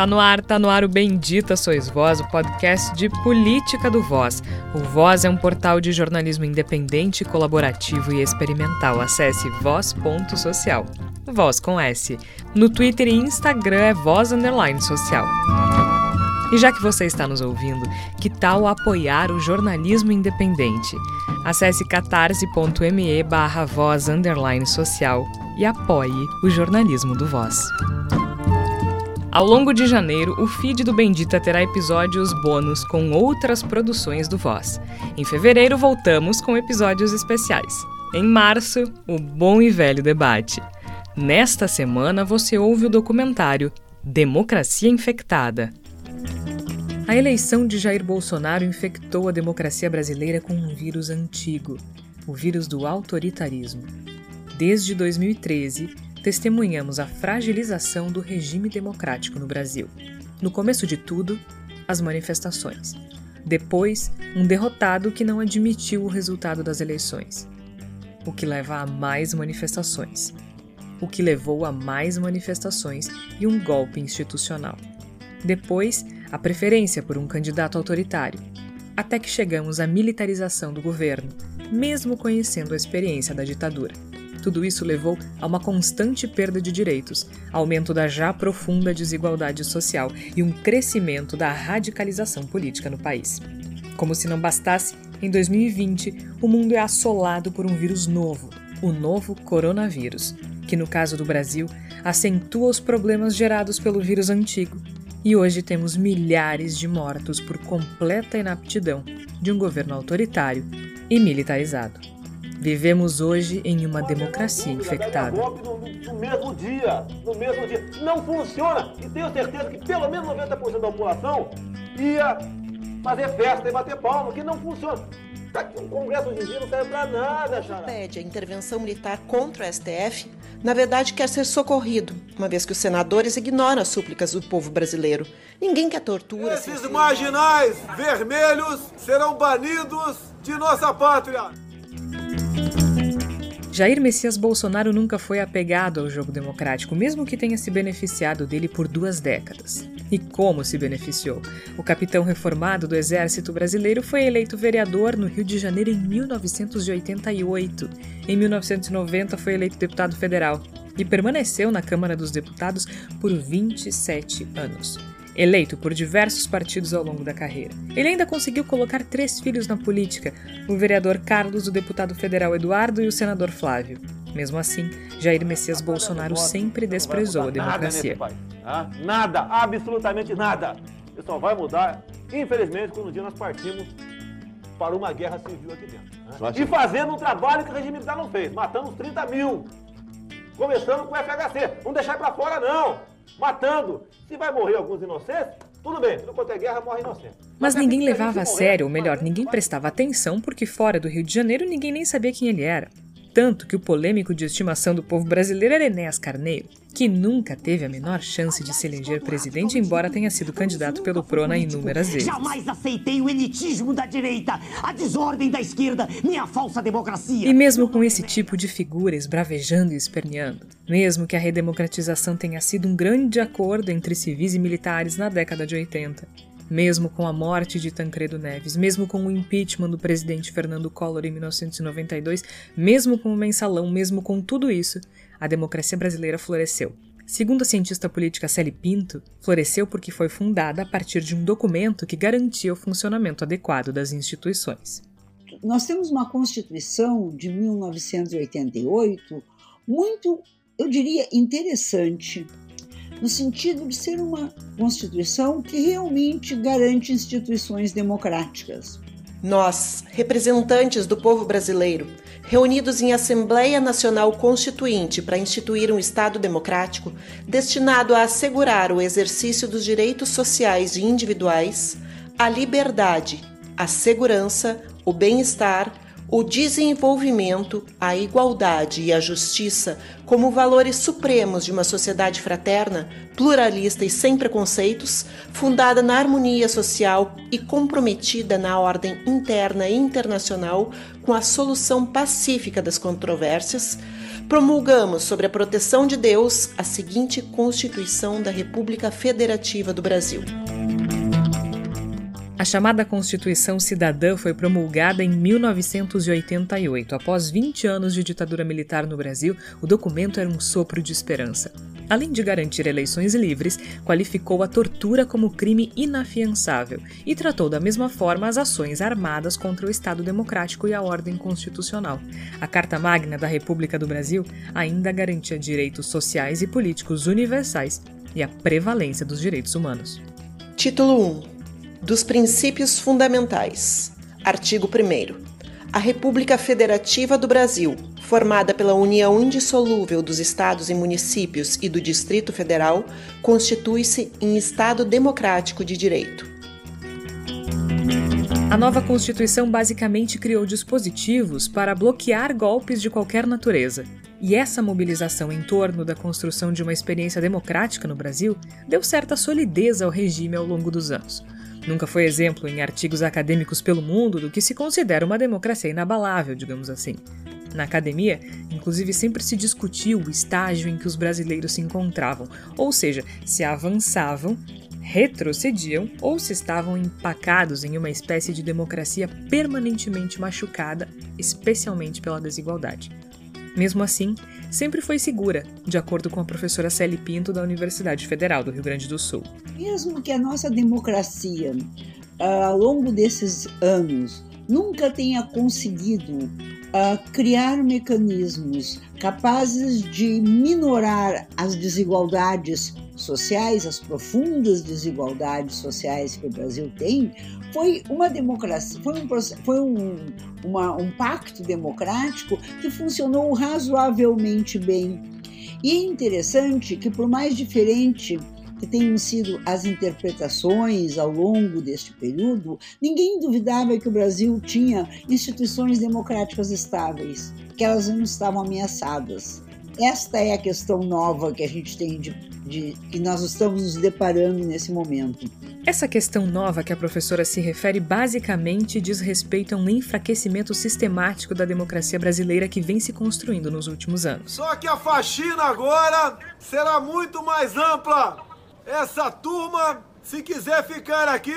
Tá no ar, tá no ar o Bendita Sois Voz, o podcast de política do Voz. O Voz é um portal de jornalismo independente, colaborativo e experimental. Acesse voz.social. Voz com S. No Twitter e Instagram é Voz Underline Social. E já que você está nos ouvindo, que tal apoiar o jornalismo independente? Acesse catarse.me barra voz social e apoie o jornalismo do Voz. Ao longo de janeiro, o feed do Bendita terá episódios bônus com outras produções do Voz. Em fevereiro, voltamos com episódios especiais. Em março, o bom e velho debate. Nesta semana, você ouve o documentário Democracia Infectada. A eleição de Jair Bolsonaro infectou a democracia brasileira com um vírus antigo, o vírus do autoritarismo. Desde 2013, testemunhamos a fragilização do regime democrático no Brasil. No começo de tudo, as manifestações. Depois, um derrotado que não admitiu o resultado das eleições. O que leva a mais manifestações. O que levou a mais manifestações e um golpe institucional. Depois, a preferência por um candidato autoritário. Até que chegamos à militarização do governo, mesmo conhecendo a experiência da ditadura. Tudo isso levou a uma constante perda de direitos, aumento da já profunda desigualdade social e um crescimento da radicalização política no país. Como se não bastasse, em 2020, o mundo é assolado por um vírus novo, o novo coronavírus, que no caso do Brasil acentua os problemas gerados pelo vírus antigo. E hoje temos milhares de mortos por completa inaptidão de um governo autoritário e militarizado. Vivemos hoje em uma democracia infectada. No, mesmo dia, no mesmo dia. Não funciona. E tenho certeza que pelo menos 90% da população ia fazer festa e bater palma, que não funciona. Tá o Congresso hoje em dia não serve pra nada, Xará. Pede a intervenção militar contra o STF, na verdade quer ser socorrido, uma vez que os senadores ignoram as súplicas do povo brasileiro. Ninguém quer tortura. Esses marginais vermelhos serão banidos de nossa pátria. Jair Messias Bolsonaro nunca foi apegado ao jogo democrático, mesmo que tenha se beneficiado dele por duas décadas. E como se beneficiou? O capitão reformado do Exército Brasileiro foi eleito vereador no Rio de Janeiro em 1988. Em 1990 foi eleito deputado federal e permaneceu na Câmara dos Deputados por 27 anos eleito por diversos partidos ao longo da carreira. Ele ainda conseguiu colocar três filhos na política: o vereador Carlos, o deputado federal Eduardo e o senador Flávio. Mesmo assim, Jair Messias Bolsonaro sempre desprezou a democracia. Nada, nada, absolutamente nada. Isso só vai mudar, infelizmente, quando um dia nós partimos para uma guerra civil aqui dentro. E fazendo um trabalho que o regime militar não fez, matando uns 30 mil. Começando com o FHC. Não deixar para fora, não matando. Se vai morrer alguns inocentes, tudo bem, tudo quanto é guerra morre inocente. Mas, Mas ninguém levava a sério, ou melhor, ninguém prestava atenção porque fora do Rio de Janeiro ninguém nem sabia quem ele era. Tanto que o polêmico de estimação do povo brasileiro era Enéas Carneiro, que nunca teve a menor chance de se eleger presidente, embora tenha sido candidato pelo Prona inúmeras vezes. Jamais aceitei o elitismo da direita, a desordem da esquerda, nem a falsa democracia. E mesmo com esse tipo de figura esbravejando e esperneando, mesmo que a redemocratização tenha sido um grande acordo entre civis e militares na década de 80, mesmo com a morte de Tancredo Neves, mesmo com o impeachment do presidente Fernando Collor em 1992, mesmo com o mensalão, mesmo com tudo isso, a democracia brasileira floresceu. Segundo a cientista política Celi Pinto, floresceu porque foi fundada a partir de um documento que garantia o funcionamento adequado das instituições. Nós temos uma Constituição de 1988 muito, eu diria, interessante, no sentido de ser uma Constituição que realmente garante instituições democráticas. Nós, representantes do povo brasileiro, reunidos em Assembleia Nacional Constituinte para instituir um Estado democrático destinado a assegurar o exercício dos direitos sociais e individuais, a liberdade, a segurança, o bem-estar, o desenvolvimento, a igualdade e a justiça como valores supremos de uma sociedade fraterna, pluralista e sem preconceitos, fundada na harmonia social e comprometida na ordem interna e internacional com a solução pacífica das controvérsias, promulgamos, sobre a proteção de Deus, a seguinte Constituição da República Federativa do Brasil. A chamada Constituição Cidadã foi promulgada em 1988. Após 20 anos de ditadura militar no Brasil, o documento era um sopro de esperança. Além de garantir eleições livres, qualificou a tortura como crime inafiançável e tratou da mesma forma as ações armadas contra o Estado Democrático e a ordem constitucional. A Carta Magna da República do Brasil ainda garantia direitos sociais e políticos universais e a prevalência dos direitos humanos. Título 1 dos princípios fundamentais. Artigo 1. A República Federativa do Brasil, formada pela união indissolúvel dos estados e municípios e do Distrito Federal, constitui-se em Estado democrático de direito. A nova Constituição basicamente criou dispositivos para bloquear golpes de qualquer natureza. E essa mobilização em torno da construção de uma experiência democrática no Brasil deu certa solidez ao regime ao longo dos anos. Nunca foi exemplo em artigos acadêmicos pelo mundo do que se considera uma democracia inabalável, digamos assim. Na academia, inclusive, sempre se discutiu o estágio em que os brasileiros se encontravam, ou seja, se avançavam, retrocediam ou se estavam empacados em uma espécie de democracia permanentemente machucada, especialmente pela desigualdade. Mesmo assim, sempre foi segura, de acordo com a professora Célie Pinto da Universidade Federal do Rio Grande do Sul. Mesmo que a nossa democracia, ah, ao longo desses anos, nunca tenha conseguido uh, criar mecanismos capazes de minorar as desigualdades sociais, as profundas desigualdades sociais que o Brasil tem, foi uma democracia, foi um, foi um, uma, um pacto democrático que funcionou razoavelmente bem. E é interessante que, por mais diferente que tenham sido as interpretações ao longo deste período, ninguém duvidava que o Brasil tinha instituições democráticas estáveis, que elas não estavam ameaçadas. Esta é a questão nova que a gente tem de, de que nós estamos nos deparando nesse momento. Essa questão nova que a professora se refere basicamente diz respeito a um enfraquecimento sistemático da democracia brasileira que vem se construindo nos últimos anos. Só que a faxina agora será muito mais ampla. Essa turma, se quiser ficar aqui.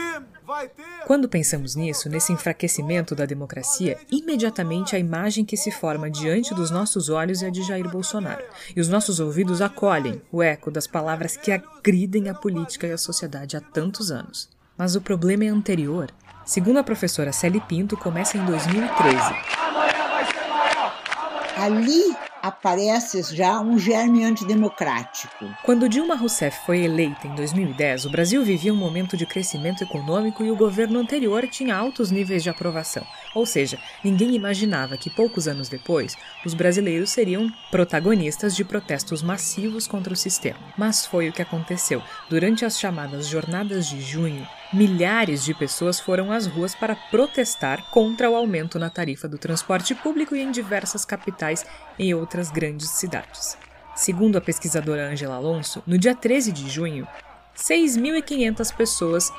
Quando pensamos nisso, nesse enfraquecimento da democracia, imediatamente a imagem que se forma diante dos nossos olhos é a de Jair Bolsonaro. E os nossos ouvidos acolhem o eco das palavras que agridem a política e a sociedade há tantos anos. Mas o problema é anterior. Segundo a professora Célie Pinto, começa em 2013. Ali aparece já um germe antidemocrático. Quando Dilma Rousseff foi eleita em 2010, o Brasil vivia um momento de crescimento econômico e o governo anterior tinha altos níveis de aprovação. Ou seja, ninguém imaginava que poucos anos depois os brasileiros seriam protagonistas de protestos massivos contra o sistema. Mas foi o que aconteceu. Durante as chamadas Jornadas de Junho, milhares de pessoas foram às ruas para protestar contra o aumento na tarifa do transporte público e em diversas capitais em outras grandes cidades. Segundo a pesquisadora Angela Alonso, no dia 13 de junho, 6.500 pessoas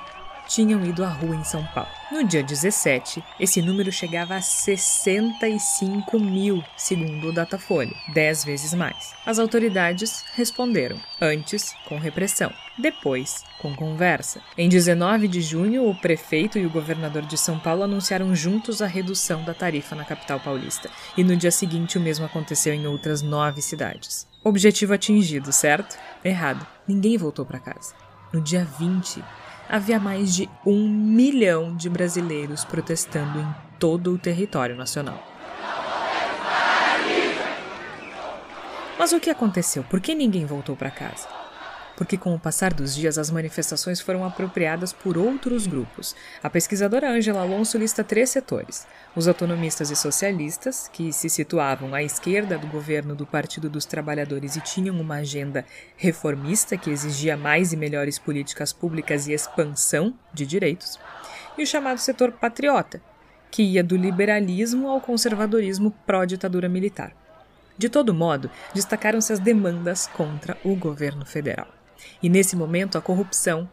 tinham ido à rua em São Paulo. No dia 17, esse número chegava a 65 mil, segundo o Datafolha, 10 vezes mais. As autoridades responderam, antes com repressão, depois com conversa. Em 19 de junho, o prefeito e o governador de São Paulo anunciaram juntos a redução da tarifa na capital paulista, e no dia seguinte o mesmo aconteceu em outras nove cidades. Objetivo atingido, certo? Errado. Ninguém voltou para casa. No dia 20, havia mais de um milhão de brasileiros protestando em todo o território nacional. Mas o que aconteceu? Por que ninguém voltou para casa? Porque com o passar dos dias as manifestações foram apropriadas por outros grupos. A pesquisadora Angela Alonso lista três setores: os autonomistas e socialistas, que se situavam à esquerda do governo do Partido dos Trabalhadores e tinham uma agenda reformista que exigia mais e melhores políticas públicas e expansão de direitos, e o chamado setor patriota, que ia do liberalismo ao conservadorismo pró-ditadura militar. De todo modo, destacaram-se as demandas contra o governo federal. E nesse momento a corrupção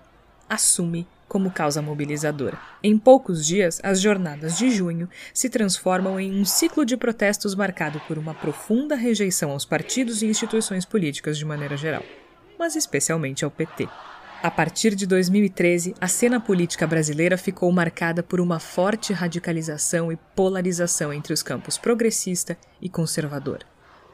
assume como causa mobilizadora. Em poucos dias, as jornadas de junho se transformam em um ciclo de protestos marcado por uma profunda rejeição aos partidos e instituições políticas de maneira geral, mas especialmente ao PT. A partir de 2013, a cena política brasileira ficou marcada por uma forte radicalização e polarização entre os campos progressista e conservador.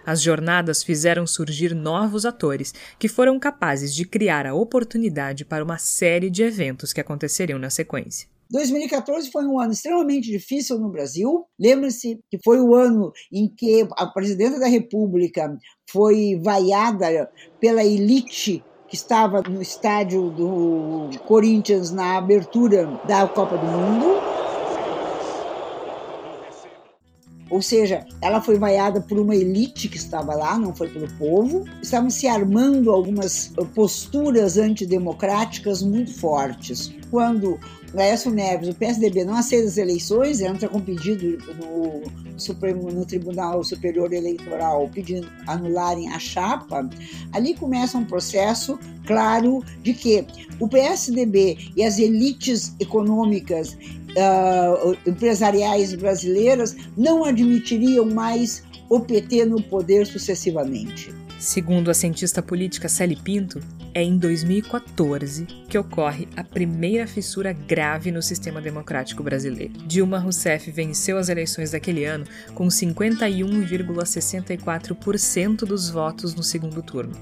As jornadas fizeram surgir novos atores que foram capazes de criar a oportunidade para uma série de eventos que aconteceriam na sequência. 2014 foi um ano extremamente difícil no Brasil. Lembre-se que foi o ano em que a presidenta da República foi vaiada pela elite que estava no estádio do Corinthians na abertura da Copa do Mundo. Ou seja, ela foi vaiada por uma elite que estava lá, não foi pelo povo. Estavam se armando algumas posturas antidemocráticas muito fortes. Quando Laércio Neves, o PSDB, não aceita as eleições, entra com pedido no, Supremo, no Tribunal Superior Eleitoral pedindo anularem a chapa, ali começa um processo claro de que o PSDB e as elites econômicas uh, empresariais brasileiras não admitiriam mais o PT no poder sucessivamente. Segundo a cientista política Sally Pinto, é em 2014 que ocorre a primeira fissura grave no sistema democrático brasileiro. Dilma Rousseff venceu as eleições daquele ano com 51,64% dos votos no segundo turno.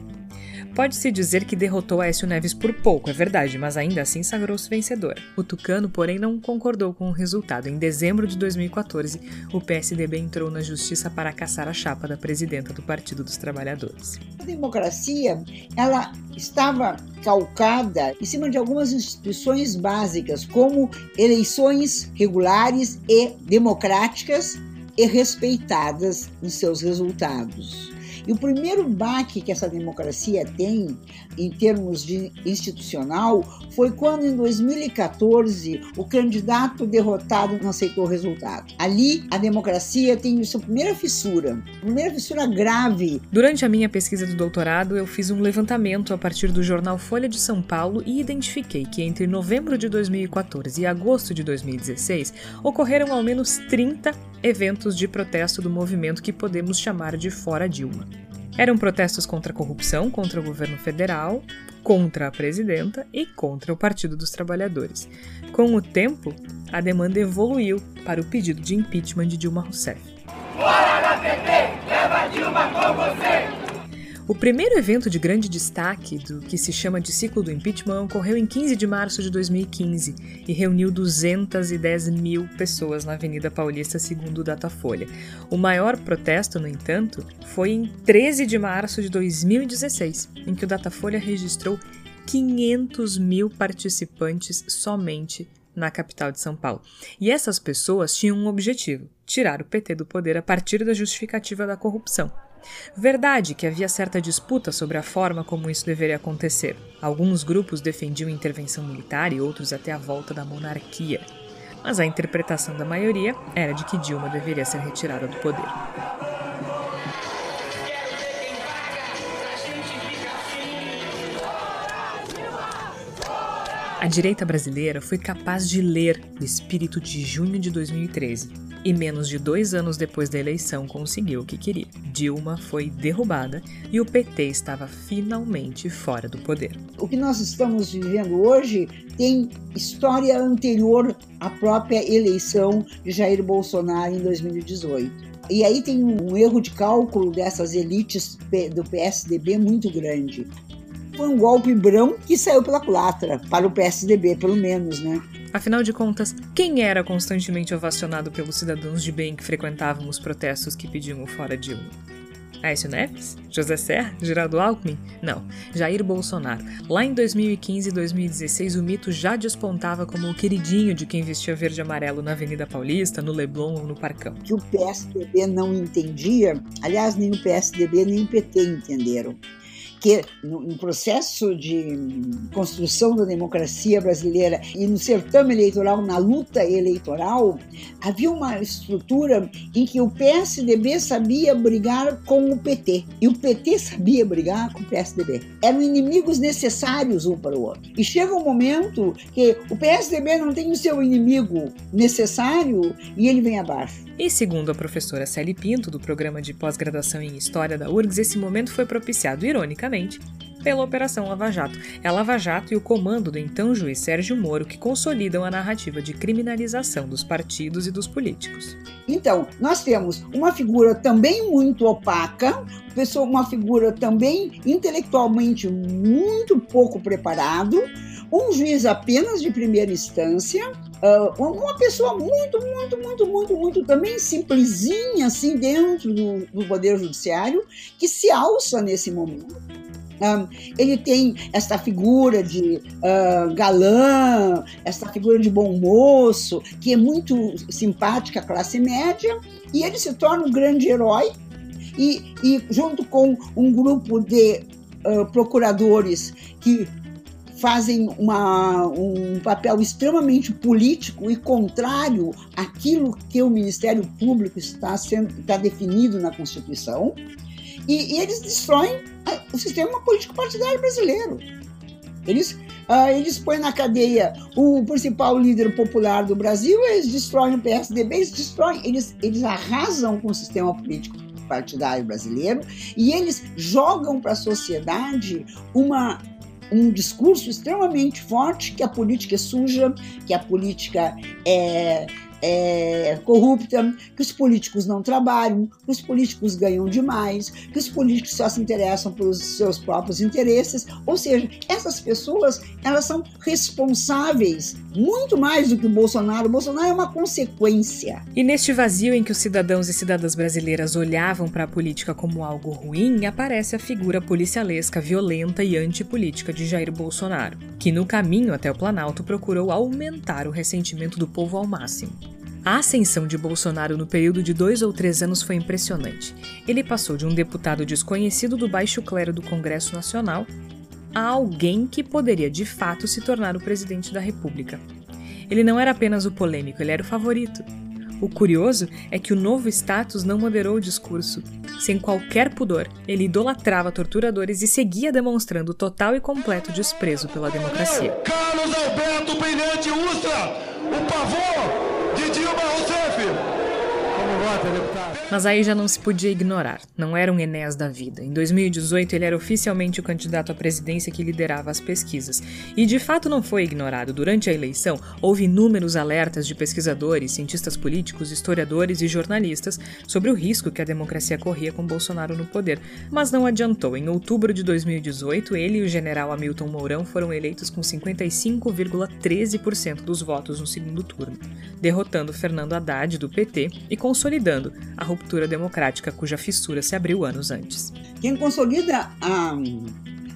Pode-se dizer que derrotou Aécio Neves por pouco, é verdade, mas ainda assim sagrou-se vencedor. O Tucano, porém, não concordou com o resultado. Em dezembro de 2014, o PSDB entrou na justiça para caçar a chapa da presidenta do Partido dos Trabalhadores. A democracia, ela estava calcada em cima de algumas instituições básicas, como eleições regulares e democráticas e respeitadas em seus resultados. E o primeiro baque que essa democracia tem, em termos de institucional, foi quando, em 2014, o candidato derrotado não aceitou o resultado. Ali, a democracia tem sua primeira fissura, primeira fissura grave. Durante a minha pesquisa do doutorado, eu fiz um levantamento a partir do jornal Folha de São Paulo e identifiquei que entre novembro de 2014 e agosto de 2016 ocorreram ao menos 30 eventos de protesto do movimento que podemos chamar de Fora Dilma. Eram protestos contra a corrupção, contra o governo federal, contra a presidenta e contra o Partido dos Trabalhadores. Com o tempo, a demanda evoluiu para o pedido de impeachment de Dilma Rousseff. Dilma com você! O primeiro evento de grande destaque do que se chama de ciclo do impeachment ocorreu em 15 de março de 2015 e reuniu 210 mil pessoas na Avenida Paulista, segundo o Datafolha. O maior protesto, no entanto, foi em 13 de março de 2016, em que o Datafolha registrou 500 mil participantes somente na capital de São Paulo. E essas pessoas tinham um objetivo: tirar o PT do poder a partir da justificativa da corrupção. Verdade que havia certa disputa sobre a forma como isso deveria acontecer. Alguns grupos defendiam intervenção militar e outros até a volta da monarquia. Mas a interpretação da maioria era de que Dilma deveria ser retirada do poder. A direita brasileira foi capaz de ler o espírito de junho de 2013 e menos de dois anos depois da eleição conseguiu o que queria. Dilma foi derrubada e o PT estava finalmente fora do poder. O que nós estamos vivendo hoje tem história anterior à própria eleição de Jair Bolsonaro em 2018. E aí tem um erro de cálculo dessas elites do PSDB muito grande. Foi um golpe brão que saiu pela culatra, para o PSDB, pelo menos, né? Afinal de contas, quem era constantemente ovacionado pelos cidadãos de bem que frequentavam os protestos que pediam o fora Dilma? Aécio Neves? José Serra? Geraldo Alckmin? Não, Jair Bolsonaro. Lá em 2015 e 2016, o mito já despontava como o queridinho de quem vestia verde e amarelo na Avenida Paulista, no Leblon ou no Parcão. Que o PSDB não entendia, aliás, nem o PSDB nem o PT entenderam que no, no, processo de construção da democracia brasileira e no certame eleitoral, na luta eleitoral, havia uma estrutura em que o PSDB sabia brigar com o PT e o PT sabia brigar com o PSDB. Eram inimigos necessários um para o outro. E chega um momento que o PSDB não tem o seu inimigo necessário e ele vem abaixo. E segundo a professora Celi Pinto, do programa de pós-graduação em História da URGS, esse momento foi propiciado, ironicamente, pela Operação Lava Jato. É a Lava Jato e o comando do então juiz Sérgio Moro que consolidam a narrativa de criminalização dos partidos e dos políticos. Então, nós temos uma figura também muito opaca, uma figura também intelectualmente muito pouco preparado, um juiz apenas de primeira instância, Uh, uma pessoa muito, muito, muito, muito, muito também simplesinha, assim, dentro do, do Poder Judiciário, que se alça nesse momento. Um, ele tem essa figura de uh, galã, essa figura de bom moço, que é muito simpática à classe média, e ele se torna um grande herói. E, e junto com um grupo de uh, procuradores que fazem uma, um papel extremamente político e contrário àquilo que o Ministério Público está, sendo, está definido na Constituição, e, e eles destroem o sistema político partidário brasileiro. Eles, uh, eles põem na cadeia o principal líder popular do Brasil, eles destroem o PSDB, eles destroem, eles, eles arrasam com o sistema político partidário brasileiro e eles jogam para a sociedade uma um discurso extremamente forte que a política é suja, que a política é, é, corrupta, que os políticos não trabalham, que os políticos ganham demais, que os políticos só se interessam pelos seus próprios interesses. Ou seja, essas pessoas elas são responsáveis muito mais do que o Bolsonaro. O Bolsonaro é uma consequência. E neste vazio em que os cidadãos e cidadãs brasileiras olhavam para a política como algo ruim, aparece a figura policialesca, violenta e antipolítica de Jair Bolsonaro, que no caminho até o Planalto procurou aumentar o ressentimento do povo ao máximo. A ascensão de Bolsonaro no período de dois ou três anos foi impressionante. Ele passou de um deputado desconhecido do baixo clero do Congresso Nacional a alguém que poderia de fato se tornar o presidente da República. Ele não era apenas o polêmico, ele era o favorito. O curioso é que o novo status não moderou o discurso. Sem qualquer pudor, ele idolatrava torturadores e seguia demonstrando total e completo desprezo pela democracia. Carlos Alberto Brilhante Ustra, o pavor Repórter. Né? Mas aí já não se podia ignorar, não era um Enéas da vida. Em 2018, ele era oficialmente o candidato à presidência que liderava as pesquisas. E de fato não foi ignorado. Durante a eleição, houve inúmeros alertas de pesquisadores, cientistas políticos, historiadores e jornalistas sobre o risco que a democracia corria com Bolsonaro no poder. Mas não adiantou. Em outubro de 2018, ele e o general Hamilton Mourão foram eleitos com 55,13% dos votos no segundo turno, derrotando Fernando Haddad, do PT, e consolidando a ruptura democrática cuja fissura se abriu anos antes. Quem consolida a,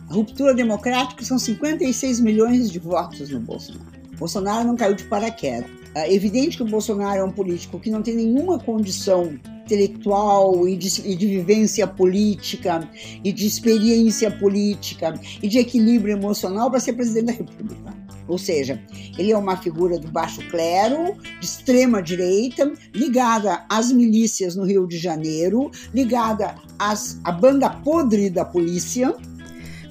a ruptura democrática são 56 milhões de votos no Bolsonaro. Bolsonaro não caiu de paraquedas. É evidente que o Bolsonaro é um político que não tem nenhuma condição intelectual e de, e de, vivência política e de experiência política e de equilíbrio emocional para ser presidente da República. Ou seja, ele é uma figura do baixo clero, de extrema direita, ligada às milícias no Rio de Janeiro, ligada às, à banda podre da polícia,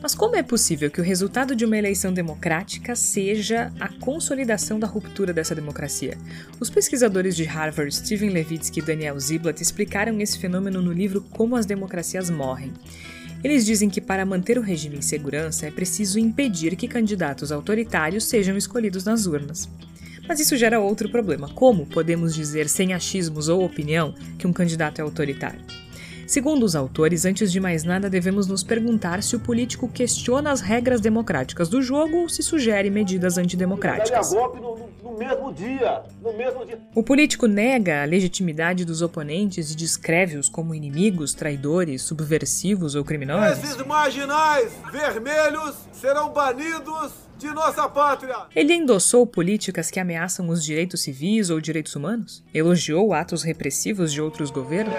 mas como é possível que o resultado de uma eleição democrática seja a consolidação da ruptura dessa democracia? Os pesquisadores de Harvard, Steven Levitsky e Daniel Ziblatt, explicaram esse fenômeno no livro Como as Democracias Morrem. Eles dizem que para manter o regime em segurança é preciso impedir que candidatos autoritários sejam escolhidos nas urnas. Mas isso gera outro problema. Como podemos dizer, sem achismos ou opinião, que um candidato é autoritário? Segundo os autores, antes de mais nada, devemos nos perguntar se o político questiona as regras democráticas do jogo ou se sugere medidas antidemocráticas. No mesmo dia, no mesmo dia. O político nega a legitimidade dos oponentes e descreve-os como inimigos, traidores, subversivos ou criminosos. Esses marginais vermelhos serão banidos de nossa pátria. Ele endossou políticas que ameaçam os direitos civis ou direitos humanos? Elogiou atos repressivos de outros governos?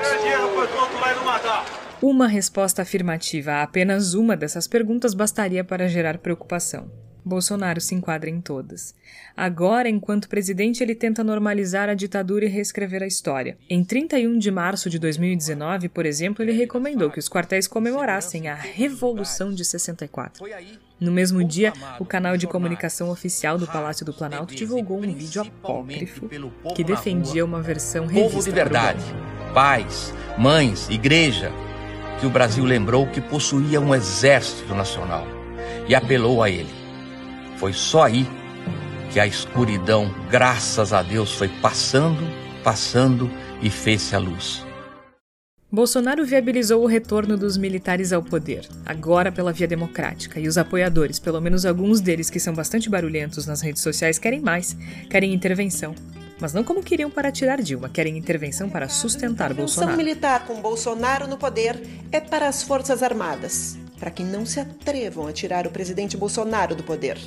Uma resposta afirmativa a apenas uma dessas perguntas bastaria para gerar preocupação. Bolsonaro se enquadra em todas. Agora, enquanto presidente, ele tenta normalizar a ditadura e reescrever a história. Em 31 de março de 2019, por exemplo, ele recomendou que os quartéis comemorassem a Revolução de 64. No mesmo dia, o canal de comunicação oficial do Palácio do Planalto divulgou um vídeo apócrifo que defendia uma versão revista Povo de verdade, pais, mães, igreja, que o Brasil lembrou que possuía um exército nacional e apelou a ele. Foi só aí que a escuridão, graças a Deus, foi passando, passando e fez-se a luz. Bolsonaro viabilizou o retorno dos militares ao poder, agora pela via democrática, e os apoiadores, pelo menos alguns deles que são bastante barulhentos nas redes sociais, querem mais, querem intervenção. Mas não como queriam para tirar Dilma, querem intervenção para sustentar Bolsonaro. A militar com Bolsonaro no poder é para as Forças Armadas para que não se atrevam a tirar o presidente Bolsonaro do poder.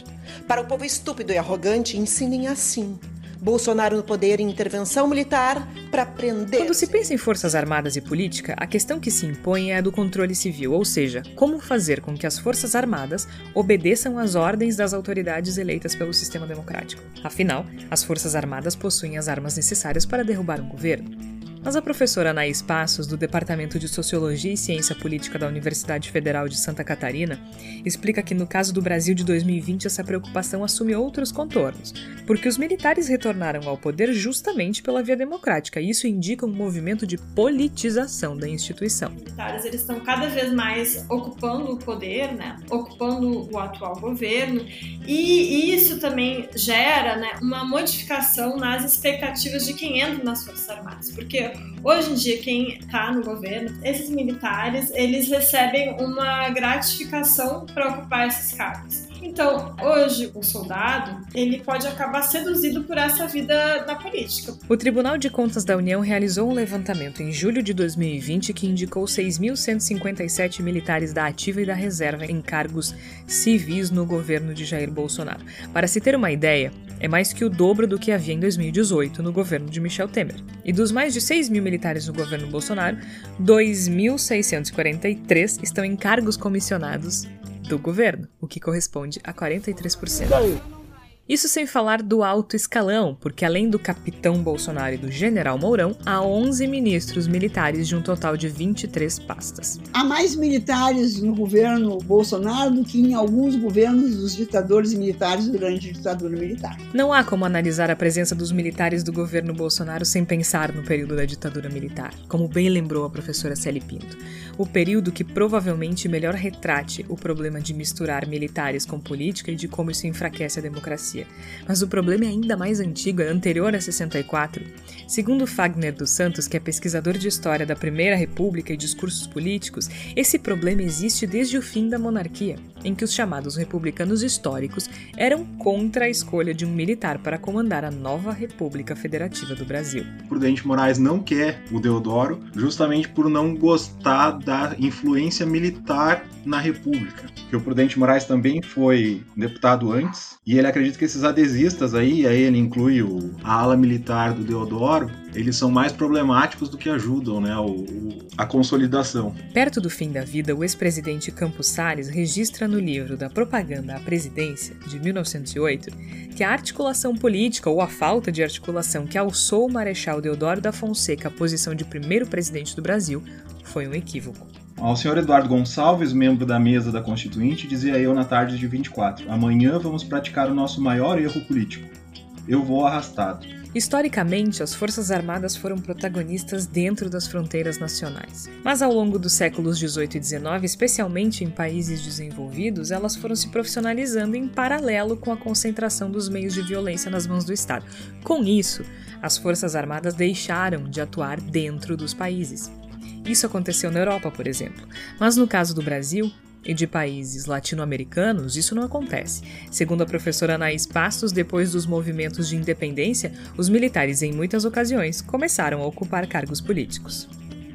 Para o povo estúpido e arrogante, ensinem assim. Bolsonaro no poder e intervenção militar para prender. Quando se pensa em Forças Armadas e política, a questão que se impõe é a do controle civil, ou seja, como fazer com que as Forças Armadas obedeçam às ordens das autoridades eleitas pelo sistema democrático. Afinal, as Forças Armadas possuem as armas necessárias para derrubar um governo. Mas a professora Anaís Passos, do Departamento de Sociologia e Ciência Política da Universidade Federal de Santa Catarina, explica que no caso do Brasil de 2020 essa preocupação assume outros contornos, porque os militares retornaram ao poder justamente pela via democrática, e isso indica um movimento de politização da instituição. Os militares eles estão cada vez mais ocupando o poder, né? ocupando o atual governo, e isso também gera né, uma modificação nas expectativas de quem entra nas Forças Armadas, porque hoje em dia quem está no governo, esses militares, eles recebem uma gratificação para ocupar esses cargos. Então, hoje, o soldado, ele pode acabar seduzido por essa vida da política. O Tribunal de Contas da União realizou um levantamento em julho de 2020 que indicou 6.157 militares da ativa e da reserva em cargos civis no governo de Jair Bolsonaro. Para se ter uma ideia, é mais que o dobro do que havia em 2018 no governo de Michel Temer. E dos mais de 6 mil militares no governo Bolsonaro, 2.643 estão em cargos comissionados do governo, o que corresponde a 43%. Isso sem falar do alto escalão, porque além do capitão Bolsonaro e do general Mourão, há 11 ministros militares de um total de 23 pastas. Há mais militares no governo Bolsonaro do que em alguns governos dos ditadores militares durante a ditadura militar. Não há como analisar a presença dos militares do governo Bolsonaro sem pensar no período da ditadura militar, como bem lembrou a professora Celi Pinto. O período que provavelmente melhor retrate o problema de misturar militares com política e de como isso enfraquece a democracia. Mas o problema é ainda mais antigo, é anterior a 64. Segundo Fagner dos Santos, que é pesquisador de história da Primeira República e discursos políticos, esse problema existe desde o fim da monarquia, em que os chamados republicanos históricos eram contra a escolha de um militar para comandar a nova República Federativa do Brasil. Prudente Moraes não quer o Deodoro justamente por não gostar da influência militar na República. Que o Prudente Moraes também foi deputado antes e ele acredita que esses adesistas aí, aí ele inclui o, a ala militar do Deodoro, eles são mais problemáticos do que ajudam né, o, o, a consolidação. Perto do fim da vida, o ex-presidente Campos Salles registra no livro da Propaganda à Presidência, de 1908, que a articulação política ou a falta de articulação que alçou o Marechal Deodoro da Fonseca à posição de primeiro presidente do Brasil foi um equívoco. Ao senhor Eduardo Gonçalves, membro da mesa da Constituinte, dizia eu na tarde de 24: amanhã vamos praticar o nosso maior erro político. Eu vou arrastado. Historicamente, as Forças Armadas foram protagonistas dentro das fronteiras nacionais. Mas ao longo dos séculos 18 e 19, especialmente em países desenvolvidos, elas foram se profissionalizando em paralelo com a concentração dos meios de violência nas mãos do Estado. Com isso, as Forças Armadas deixaram de atuar dentro dos países. Isso aconteceu na Europa, por exemplo. Mas no caso do Brasil, e de países latino-americanos, isso não acontece. Segundo a professora Anaís Pastos, depois dos movimentos de independência, os militares, em muitas ocasiões, começaram a ocupar cargos políticos.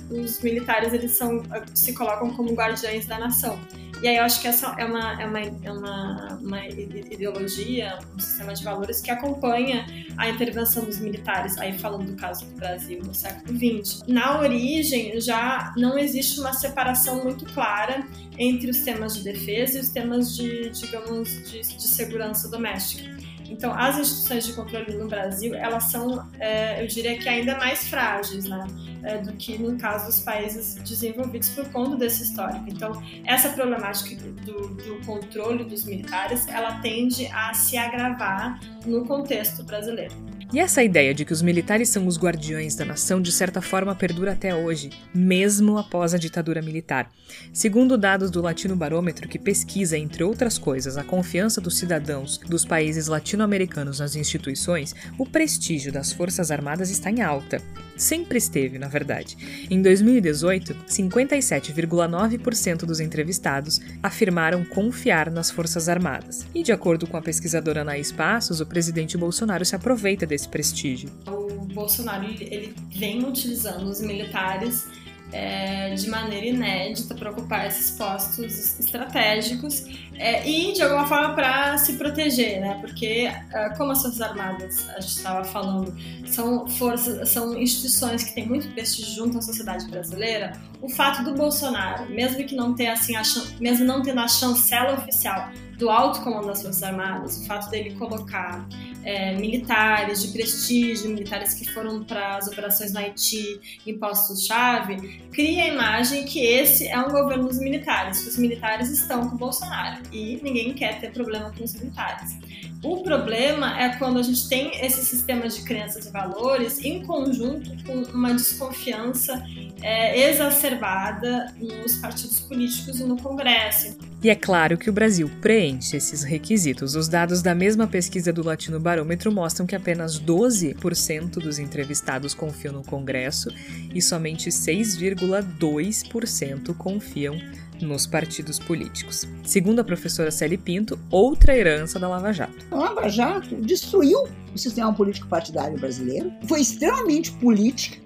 Os militares eles são, se colocam como guardiães da nação. E aí eu acho que essa é uma, é uma, é uma, uma ideologia, um sistema de valores que acompanha a intervenção dos militares, aí falando do caso do Brasil no século XX. Na origem, já não existe uma separação muito clara entre os temas de defesa e os temas de, digamos, de, de segurança doméstica. Então, as instituições de controle no Brasil, elas são, é, eu diria que ainda mais frágeis, né, é, do que no caso dos países desenvolvidos por conta desse histórico. Então, essa problemática do, do controle dos militares, ela tende a se agravar no contexto brasileiro. E essa ideia de que os militares são os guardiões da nação, de certa forma, perdura até hoje, mesmo após a ditadura militar. Segundo dados do Latino Barômetro, que pesquisa, entre outras coisas, a confiança dos cidadãos dos países latino-americanos nas instituições, o prestígio das Forças Armadas está em alta. Sempre esteve, na verdade. Em 2018, 57,9% dos entrevistados afirmaram confiar nas Forças Armadas. E, de acordo com a pesquisadora Anaís Passos, o presidente Bolsonaro se aproveita desse prestígio. O Bolsonaro ele vem utilizando os militares é, de maneira inédita para ocupar esses postos estratégicos é, e de alguma forma para se proteger, né? Porque é, como as forças armadas a gente estava falando são forças, são instituições que têm muito prestígio junto à sociedade brasileira. O fato do Bolsonaro, mesmo que não tenha assim, a, mesmo não tendo a chancela oficial do alto comando das Forças Armadas, o fato dele colocar é, militares de prestígio, militares que foram para as operações no Haiti em postos-chave, cria a imagem que esse é um governo dos militares, que os militares estão com o Bolsonaro e ninguém quer ter problema com os militares. O problema é quando a gente tem esse sistema de crenças e valores em conjunto com uma desconfiança é, exacerbada nos partidos políticos e no Congresso. E é claro que o Brasil preenche esses requisitos. Os dados da mesma pesquisa do Latino Barômetro mostram que apenas 12% dos entrevistados confiam no Congresso e somente 6,2% confiam nos partidos políticos. Segundo a professora Celi Pinto, outra herança da Lava Jato. A Lava Jato destruiu o sistema político partidário brasileiro, foi extremamente política,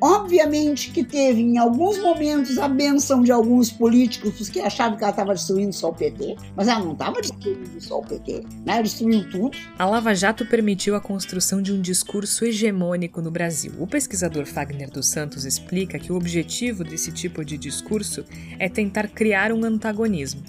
Obviamente que teve em alguns momentos a benção de alguns políticos que achavam que ela estava destruindo só o PT, mas ela não estava destruindo só o PT, né? Ela destruiu tudo. A Lava Jato permitiu a construção de um discurso hegemônico no Brasil. O pesquisador Fagner dos Santos explica que o objetivo desse tipo de discurso é tentar criar um antagonismo.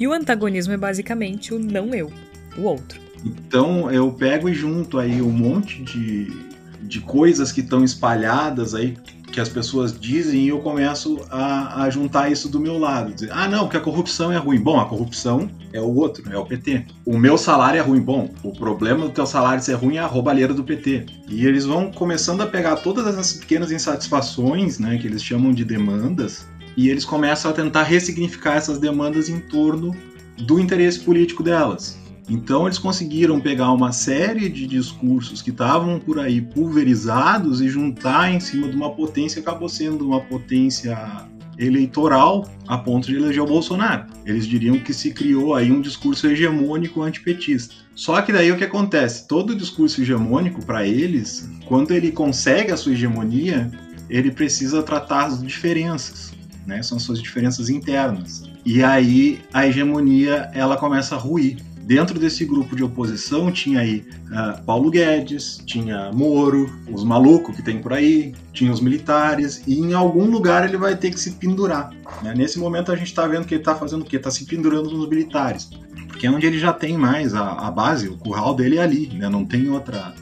E o antagonismo é basicamente o não eu, o outro. Então eu pego e junto aí um monte de de coisas que estão espalhadas aí que as pessoas dizem e eu começo a, a, juntar isso do meu lado. Dizer, ah, não, que a corrupção é ruim. Bom, a corrupção é o outro, é o PT. O meu salário é ruim. Bom, o problema do teu salário ser ruim é a roubalheira do PT. E eles vão começando a pegar todas essas pequenas insatisfações, né, que eles chamam de demandas, e eles começam a tentar ressignificar essas demandas em torno do interesse político delas. Então eles conseguiram pegar uma série de discursos que estavam por aí pulverizados e juntar em cima de uma potência que acabou sendo uma potência eleitoral a ponto de eleger o Bolsonaro. Eles diriam que se criou aí um discurso hegemônico antipetista. Só que daí o que acontece? Todo discurso hegemônico para eles, quando ele consegue a sua hegemonia, ele precisa tratar as diferenças, né? São suas diferenças internas. E aí a hegemonia ela começa a ruir. Dentro desse grupo de oposição tinha aí uh, Paulo Guedes, tinha Moro, os malucos que tem por aí, tinha os militares, e em algum lugar ele vai ter que se pendurar. Né? Nesse momento a gente está vendo que ele está fazendo o quê? Está se pendurando nos militares. Porque é onde ele já tem mais a, a base, o curral dele é ali, né? não tem outra.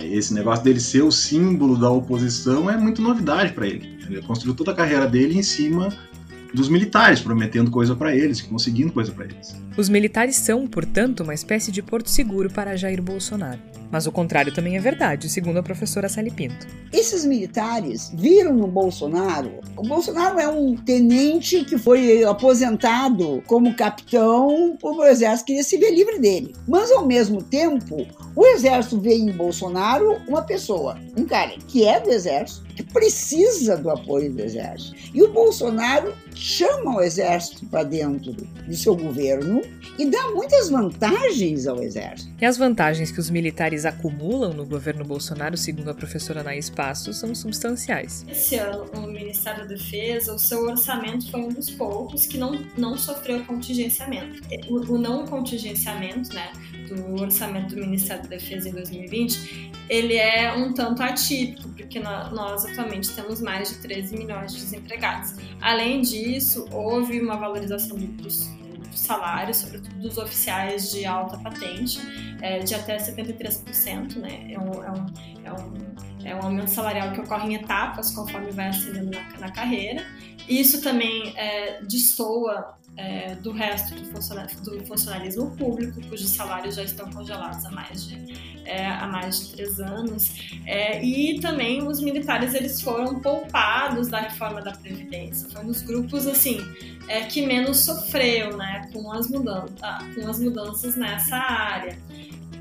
esse negócio dele ser o símbolo da oposição é muito novidade para ele. Ele construiu toda a carreira dele em cima dos militares, prometendo coisa para eles, conseguindo coisa para eles. Os militares são, portanto, uma espécie de porto seguro para Jair Bolsonaro. Mas o contrário também é verdade, segundo a professora Sally Pinto. Esses militares viram no Bolsonaro. O Bolsonaro é um tenente que foi aposentado como capitão, o exército queria se ver livre dele. Mas, ao mesmo tempo, o exército vê em Bolsonaro uma pessoa, um cara que é do exército, que precisa do apoio do exército. E o Bolsonaro chama o exército para dentro do seu governo e dá muitas vantagens ao exército. E as vantagens que os militares eles acumulam no governo Bolsonaro, segundo a professora Anaís Passos, são substanciais. Esse ano, o Ministério da Defesa, o seu orçamento foi um dos poucos que não, não sofreu contingenciamento. O, o não contingenciamento né, do orçamento do Ministério da Defesa em 2020, ele é um tanto atípico, porque nós atualmente temos mais de 13 milhões de desempregados. Além disso, houve uma valorização dos salários, sobretudo dos oficiais de alta patente, é, de até 73%, né? É um, é, um, é, um, é um aumento salarial que ocorre em etapas, conforme vai ascendendo na, na carreira. Isso também é, destoa é, do resto do, do, funcionalismo público, cujos salários já estão congelados há mais de, é, há mais de três anos. É, e também os militares eles foram poupados da reforma da Previdência. Foi um dos grupos assim, é, que menos sofreu né, com, as mudanças, com as mudanças nessa área.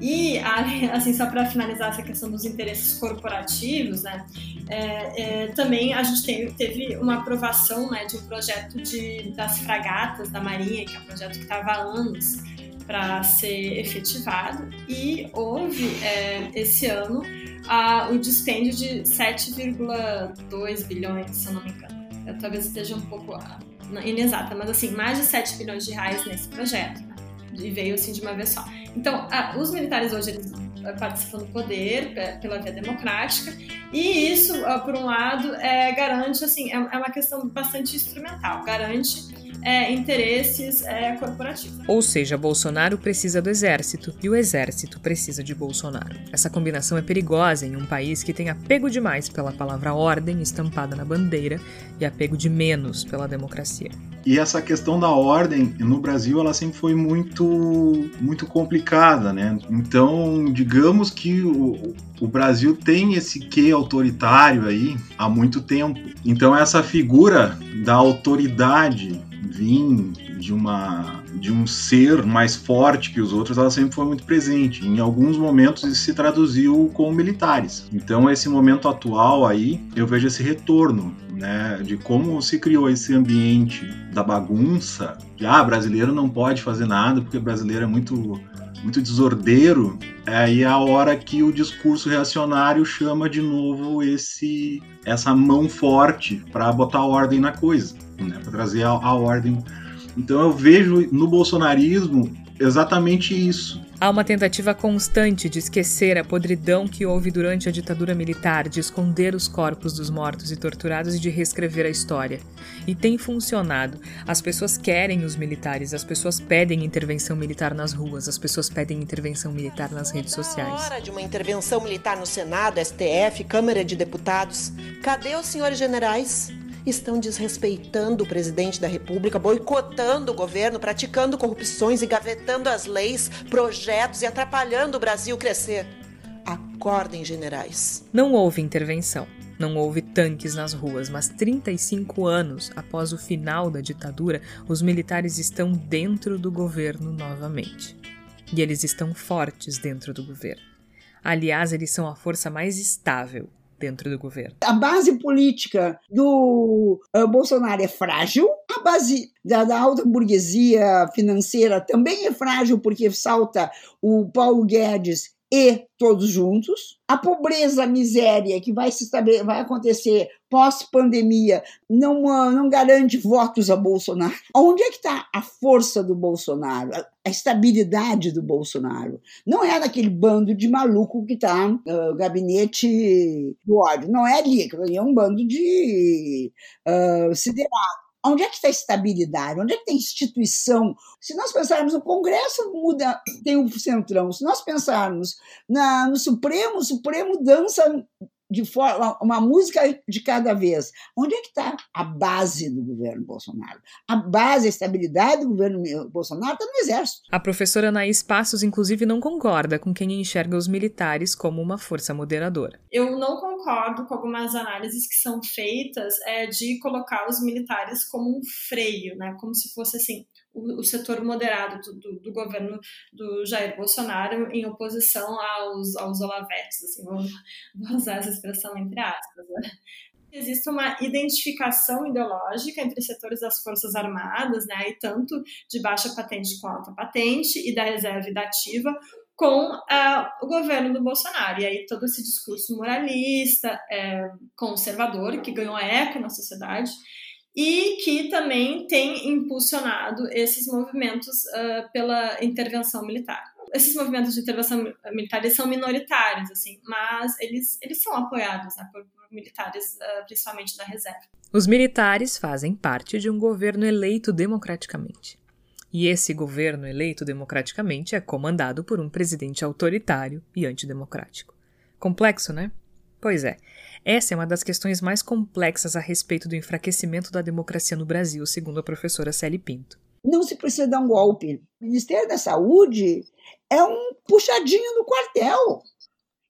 E, assim, só para finalizar essa questão dos interesses corporativos, né, é, é, também a gente teve, teve uma aprovação né, de um projeto de, das fragatas da Marinha, que é um projeto que estava há anos para ser efetivado, e houve é, esse ano a, o dispêndio de 7,2 bilhões, se eu não me engano. Eu, talvez esteja um pouco ah, inexata, mas assim, mais de 7 bilhões de reais nesse projeto, né, e veio assim de uma vez só. Então, a, os militares hoje eles eh, participam do poder pela via democrática e isso, eh, por um lado, é, garante, assim, é, é uma questão bastante instrumental, garante é, interesses é, corporativos. Ou seja, Bolsonaro precisa do exército e o exército precisa de Bolsonaro. Essa combinação é perigosa em um país que tem apego demais pela palavra ordem estampada na bandeira e apego de menos pela democracia. E essa questão da ordem no Brasil ela sempre foi muito muito complicada, né? Então, digamos que o, o Brasil tem esse quê autoritário aí há muito tempo. Então essa figura da autoridade vir de uma de um ser mais forte que os outros, ela sempre foi muito presente. Em alguns momentos isso se traduziu com militares. Então esse momento atual aí, eu vejo esse retorno, né, de como se criou esse ambiente da bagunça, de ah, brasileiro não pode fazer nada porque brasileiro é muito muito desordeiro, é aí a hora que o discurso reacionário chama de novo esse essa mão forte para botar ordem na coisa, né, para trazer a, a ordem. Então eu vejo no bolsonarismo exatamente isso. Há uma tentativa constante de esquecer a podridão que houve durante a ditadura militar, de esconder os corpos dos mortos e torturados e de reescrever a história. E tem funcionado. As pessoas querem os militares, as pessoas pedem intervenção militar nas ruas, as pessoas pedem intervenção militar nas redes sociais. Na hora de uma intervenção militar no Senado, STF, Câmara de Deputados, cadê os senhores generais? Estão desrespeitando o presidente da República, boicotando o governo, praticando corrupções e gavetando as leis, projetos e atrapalhando o Brasil crescer. Acordem, generais. Não houve intervenção. Não houve tanques nas ruas, mas 35 anos após o final da ditadura, os militares estão dentro do governo novamente. E eles estão fortes dentro do governo. Aliás, eles são a força mais estável, dentro do governo. A base política do uh, Bolsonaro é frágil, a base da, da, alta burguesia financeira também é frágil, porque salta o Paulo Guedes e todos juntos. A pobreza, a miséria que vai se vai acontecer pós-pandemia não, não garante votos a Bolsonaro. Onde é que está a força do Bolsonaro, a, estabilidade do Bolsonaro? Não é daquele bando de maluco que está no uh, gabinete do ódio. Não é ali, é um bando de uh, siderado. Onde é que está a estabilidade? Onde é que tem instituição? Se nós pensarmos no Congresso, muda, tem o Centrão. Se nós pensarmos na, no Supremo, o Supremo dança de forma uma música de cada vez. Onde é que está a base do governo Bolsonaro? A base, a estabilidade do governo Bolsonaro está no Exército. A professora Anaís Passos, inclusive, não concorda com quem enxerga os militares como uma força moderadora. Eu não concordo com algumas análises que são feitas é, de colocar os militares como um freio, né? como se fosse assim o, setor moderado do, do, do, governo do Jair Bolsonaro em oposição aos, aos olavetes, assim, vou, vou usar essa expressão entre aspas. Né? Existe uma identificação ideológica entre setores das Forças Armadas, né, e tanto de baixa patente com alta patente, e da reserva e da ativa, com uh, o governo do Bolsonaro. E aí todo esse discurso moralista, é, conservador, que ganhou eco na sociedade, e que também tem impulsionado esses movimentos uh, pela intervenção militar. Esses movimentos de intervenção militar são minoritários, assim, mas eles, eles são apoiados né, por, por, militares, uh, principalmente da reserva. Os militares fazem parte de um governo eleito democraticamente. E esse governo eleito democraticamente é comandado por um presidente autoritário e antidemocrático. Complexo, né? Pois é. Essa é uma das questões mais complexas a respeito do enfraquecimento da democracia no Brasil, segundo a professora Célie Pinto. Não se precisa dar um golpe. O Ministério da Saúde é um puxadinho no quartel.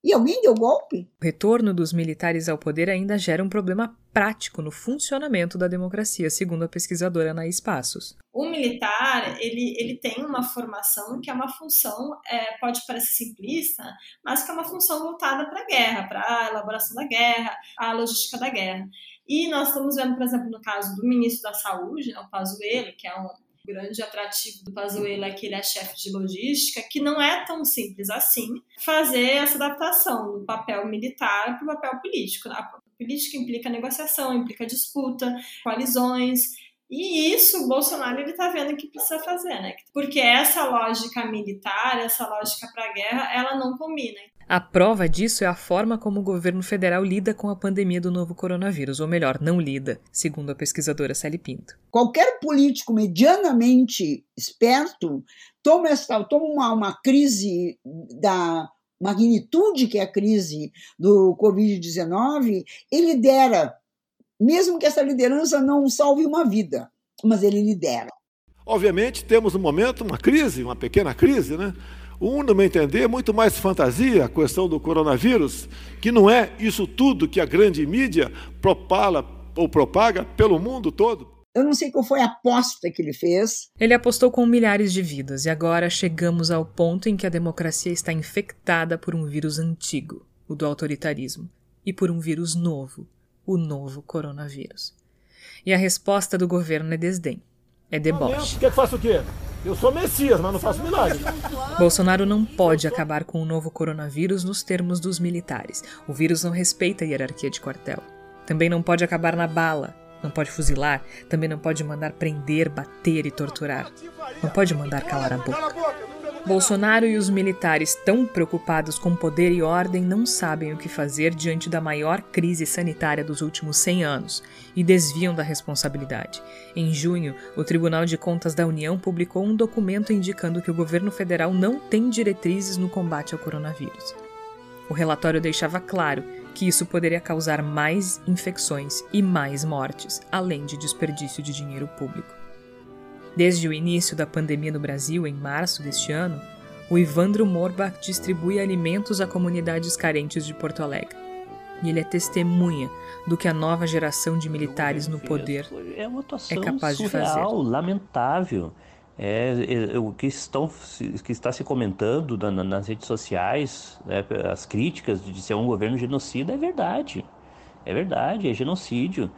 E alguém deu golpe? O retorno dos militares ao poder ainda gera um problema prático no funcionamento da democracia, segundo a pesquisadora Anaís Passos. O militar, ele, ele tem uma formação que é uma função, é, pode parecer simplista, mas que é uma função voltada para a guerra, para a elaboração da guerra, a logística da guerra. E nós estamos vendo, por exemplo, no caso do ministro da Saúde, né, o Pazuello, que é um grande atrativo do Pazuello é que ele é chefe de logística, que não é tão simples assim fazer essa adaptação do papel militar para o papel político. A política implica negociação, implica disputa, coalizões, e isso o Bolsonaro ele está vendo que precisa fazer, né? Porque essa lógica militar, essa lógica para a guerra, ela não combina. A prova disso é a forma como o governo federal lida com a pandemia do novo coronavírus, ou melhor, não lida, segundo a pesquisadora Sally Pinto. Qualquer político medianamente esperto toma, essa, toma uma, uma crise da magnitude que é a crise do Covid-19 e lidera, mesmo que essa liderança não salve uma vida, mas ele lidera. Obviamente, temos no momento uma crise, uma pequena crise, né? Um, no meu entender, é muito mais fantasia a questão do coronavírus, que não é isso tudo que a grande mídia propala ou propaga pelo mundo todo. Eu não sei qual foi a aposta que ele fez. Ele apostou com milhares de vidas e agora chegamos ao ponto em que a democracia está infectada por um vírus antigo, o do autoritarismo, e por um vírus novo, o novo coronavírus. E a resposta do governo é desdém, é deboche. Quer que faça o quê? Eu sou Messias, mas não faço milagre. Bolsonaro não pode acabar com o novo coronavírus nos termos dos militares. O vírus não respeita a hierarquia de quartel. Também não pode acabar na bala. Não pode fuzilar. Também não pode mandar prender, bater e torturar. Não pode mandar calar a boca. Bolsonaro e os militares, tão preocupados com poder e ordem, não sabem o que fazer diante da maior crise sanitária dos últimos 100 anos e desviam da responsabilidade. Em junho, o Tribunal de Contas da União publicou um documento indicando que o governo federal não tem diretrizes no combate ao coronavírus. O relatório deixava claro que isso poderia causar mais infecções e mais mortes, além de desperdício de dinheiro público. Desde o início da pandemia no Brasil, em março deste ano, o Ivandro Morbach distribui alimentos a comunidades carentes de Porto Alegre. E ele é testemunha do que a nova geração de militares no poder é, é capaz de fazer. lamentável. É, é, o que, estão, que está se comentando na, nas redes sociais, né, as críticas de ser um governo genocida, é verdade. É verdade, é genocídio.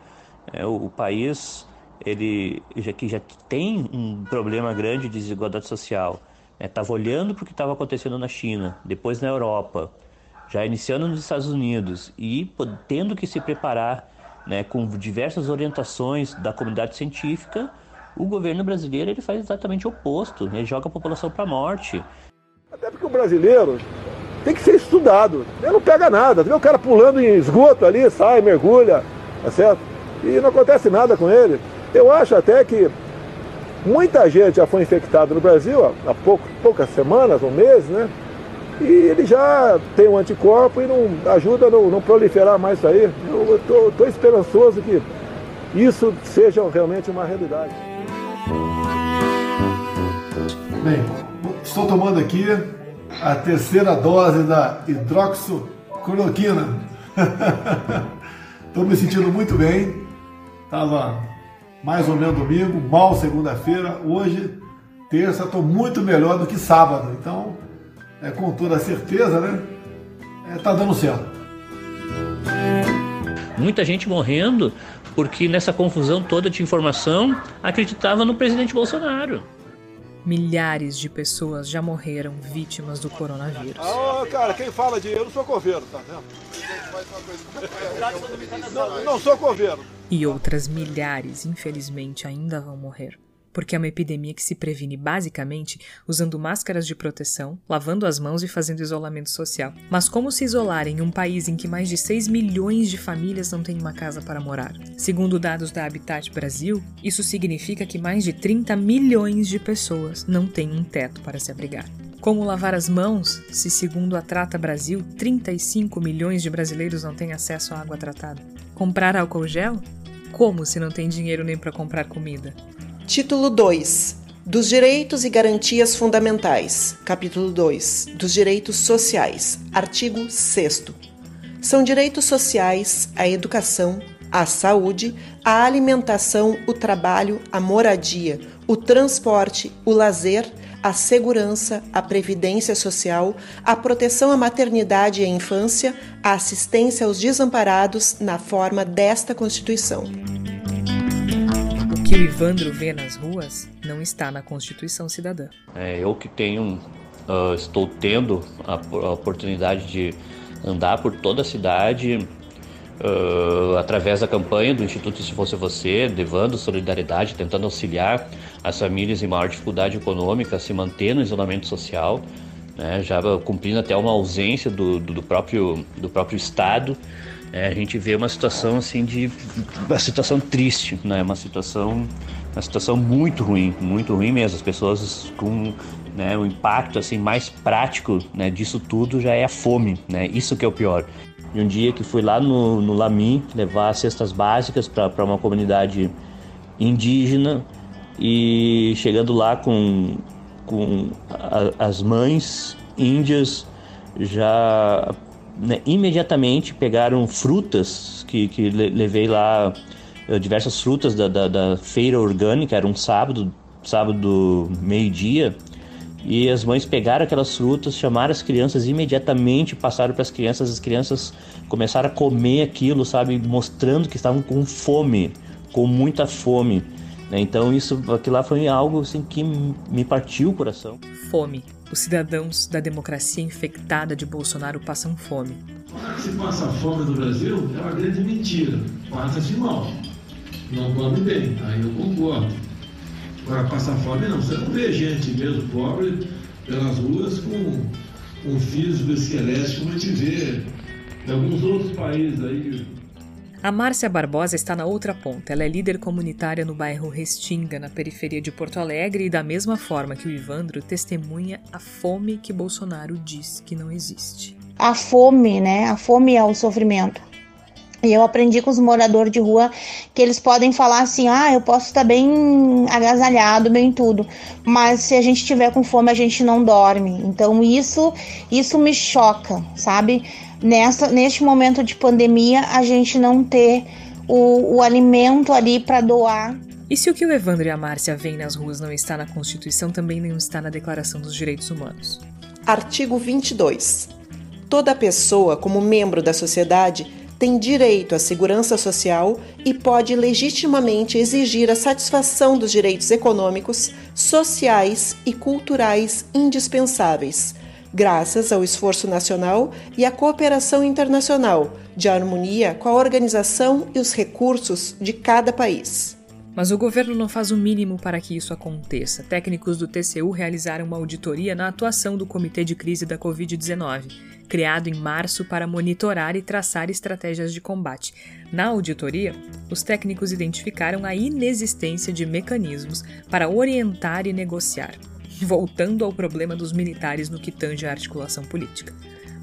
É, o, o país ele já que já tem um problema grande de desigualdade social, estava né? olhando para o que estava acontecendo na China, depois na Europa, já iniciando nos Estados Unidos e tendo que se preparar né, com diversas orientações da comunidade científica, o governo brasileiro ele faz exatamente o oposto, ele joga a população para a morte. Até porque o brasileiro tem que ser estudado, ele não pega nada, vê o cara pulando em esgoto ali, sai, mergulha, tá certo? E não acontece nada com ele. Eu acho até que muita gente já foi infectada no Brasil há pouco, poucas semanas ou meses, né? E ele já tem um anticorpo e não ajuda a não, não proliferar mais isso aí. Eu estou esperançoso que isso seja realmente uma realidade. Bem, estou tomando aqui a terceira dose da hidroxicloroquina. Estou me sentindo muito bem. Estava mais ou menos domingo, mal segunda-feira. Hoje, terça, estou muito melhor do que sábado. Então, é, com toda certeza, né? Está é, dando certo. Muita gente morrendo porque nessa confusão toda de informação acreditava no presidente Bolsonaro. milhares de pessoas já morreram vítimas do coronavírus. Ah, cara, quem fala de eu não sou coveiro, tá vendo? Não, não sou coveiro. E outras milhares, infelizmente, ainda vão morrer porque é uma epidemia que se previne basicamente usando máscaras de proteção, lavando as mãos e fazendo isolamento social. Mas como se isolar em um país em que mais de 6 milhões de famílias não têm uma casa para morar? Segundo dados da Habitat Brasil, isso significa que mais de 30 milhões de pessoas não têm um teto para se abrigar. Como lavar as mãos, se segundo a Trata Brasil, 35 milhões de brasileiros não têm acesso à água tratada? Comprar álcool gel? Como se não tem dinheiro nem para comprar comida? Título 2 dos Direitos e Garantias Fundamentais, capítulo 2 dos Direitos Sociais, artigo 6. São direitos sociais a educação, a saúde, a alimentação, o trabalho, a moradia, o transporte, o lazer, a segurança, a previdência social, a proteção à maternidade e à infância, a assistência aos desamparados na forma desta Constituição que o Ivandro vê nas ruas não está na Constituição Cidadã. É, eu que tenho, uh, estou tendo a, a, oportunidade de andar por toda a cidade uh, através da campanha do Instituto Se Fosse Você, levando solidariedade, tentando auxiliar as famílias em maior dificuldade econômica a se manter no isolamento social, né, já cumprindo até uma ausência do, do, do próprio, do próprio Estado é, a gente vê uma situação assim de uma situação triste, né? Uma situação uma situação muito ruim, muito ruim mesmo. As pessoas com né, o impacto assim mais prático né, disso tudo já é a fome, né? Isso que é o pior. E um dia que fui lá no, no Lami levar cestas básicas para uma comunidade indígena e chegando lá com, com a, as mães índias já né, imediatamente pegaram frutas que, que levei lá eh, diversas frutas da, da, da, feira orgânica, era um sábado, sábado meio-dia, e as mães pegaram aquelas frutas, chamaram as crianças imediatamente, passaram para as crianças, as crianças começaram a comer aquilo, sabe, mostrando que estavam com fome, com muita fome. Né? Então isso, aquilo lá foi algo assim que me partiu o coração. Fome os cidadãos da democracia infectada de Bolsonaro passam fome. Falar que se passa fome no Brasil é uma grande mentira. Passa-se mal. Não come bem. Aí eu concordo. Agora, passar fome não. Você não vê gente mesmo pobre pelas ruas com um físico esquelético como a gente vê em alguns outros países aí a Márcia Barbosa está na outra ponta. Ela é líder comunitária no bairro Restinga, na periferia de Porto Alegre, e da mesma forma que o Ivandro, testemunha a fome que Bolsonaro diz que não existe. A fome, né? A fome é o sofrimento. E eu aprendi com os moradores de rua que eles podem falar assim: ah, eu posso estar bem agasalhado, bem tudo, mas se a gente tiver com fome, a gente não dorme. Então isso, isso me choca, sabe? nessa, neste momento de pandemia, a gente não ter o, o alimento ali para doar. E se o que o Evandro e a Márcia veem nas ruas não está na Constituição, também não está na Declaração dos Direitos Humanos? Artigo 22. Toda pessoa, como membro da sociedade, tem direito à segurança social e pode legitimamente exigir a satisfação dos direitos econômicos, sociais e culturais indispensáveis, graças ao esforço nacional e à cooperação internacional, de harmonia com a organização e os recursos de cada país. Mas o governo não faz o mínimo para que isso aconteça. Técnicos do TCU realizaram uma auditoria na atuação do Comitê de Crise da Covid-19, criado em março para monitorar e traçar estratégias de combate. Na auditoria, os técnicos identificaram a inexistência de mecanismos para orientar e negociar voltando ao problema dos militares no que tange à articulação política.